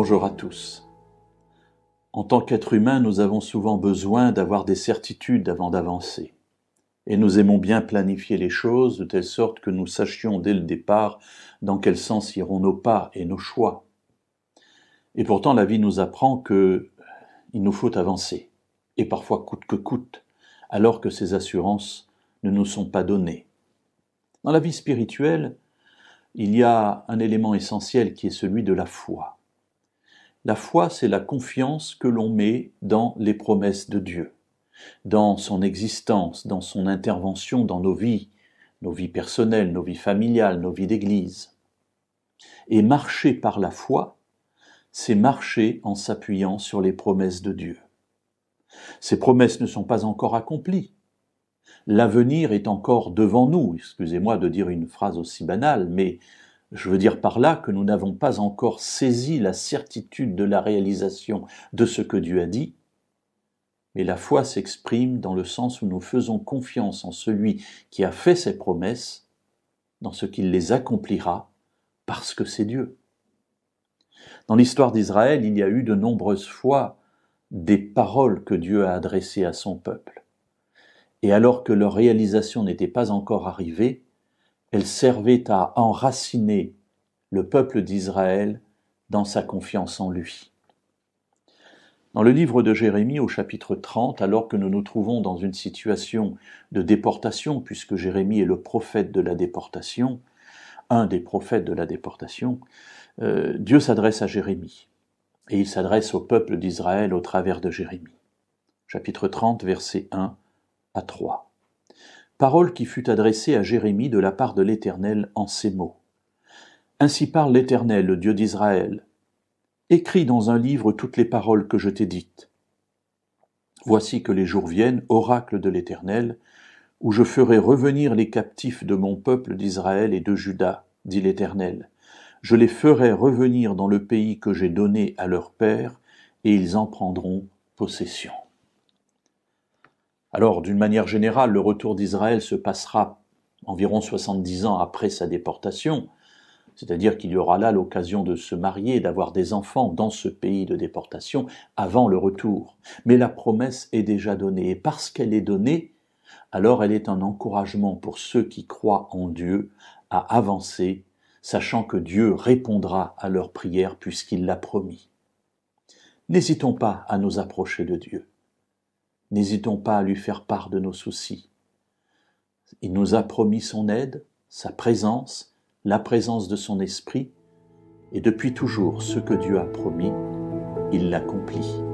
Bonjour à tous. En tant qu'être humain, nous avons souvent besoin d'avoir des certitudes avant d'avancer. Et nous aimons bien planifier les choses de telle sorte que nous sachions dès le départ dans quel sens iront nos pas et nos choix. Et pourtant, la vie nous apprend que il nous faut avancer, et parfois coûte que coûte, alors que ces assurances ne nous sont pas données. Dans la vie spirituelle, il y a un élément essentiel qui est celui de la foi. La foi, c'est la confiance que l'on met dans les promesses de Dieu, dans son existence, dans son intervention dans nos vies, nos vies personnelles, nos vies familiales, nos vies d'église. Et marcher par la foi, c'est marcher en s'appuyant sur les promesses de Dieu. Ces promesses ne sont pas encore accomplies. L'avenir est encore devant nous, excusez-moi de dire une phrase aussi banale, mais je veux dire par là que nous n'avons pas encore saisi la certitude de la réalisation de ce que Dieu a dit, mais la foi s'exprime dans le sens où nous faisons confiance en celui qui a fait ses promesses, dans ce qu'il les accomplira, parce que c'est Dieu. Dans l'histoire d'Israël, il y a eu de nombreuses fois des paroles que Dieu a adressées à son peuple. Et alors que leur réalisation n'était pas encore arrivée, elle servait à enraciner le peuple d'Israël dans sa confiance en lui. Dans le livre de Jérémie au chapitre 30, alors que nous nous trouvons dans une situation de déportation, puisque Jérémie est le prophète de la déportation, un des prophètes de la déportation, euh, Dieu s'adresse à Jérémie, et il s'adresse au peuple d'Israël au travers de Jérémie. Chapitre 30, versets 1 à 3 parole qui fut adressée à Jérémie de la part de l'Éternel en ces mots. Ainsi parle l'Éternel, le Dieu d'Israël. Écris dans un livre toutes les paroles que je t'ai dites. Voici que les jours viennent, oracle de l'Éternel, où je ferai revenir les captifs de mon peuple d'Israël et de Juda, dit l'Éternel. Je les ferai revenir dans le pays que j'ai donné à leur père, et ils en prendront possession. Alors, d'une manière générale, le retour d'Israël se passera environ 70 ans après sa déportation, c'est-à-dire qu'il y aura là l'occasion de se marier, d'avoir des enfants dans ce pays de déportation avant le retour. Mais la promesse est déjà donnée, et parce qu'elle est donnée, alors elle est un encouragement pour ceux qui croient en Dieu à avancer, sachant que Dieu répondra à leurs prières puisqu'il l'a promis. N'hésitons pas à nous approcher de Dieu n'hésitons pas à lui faire part de nos soucis. Il nous a promis son aide, sa présence, la présence de son esprit, et depuis toujours ce que Dieu a promis, il l'accomplit.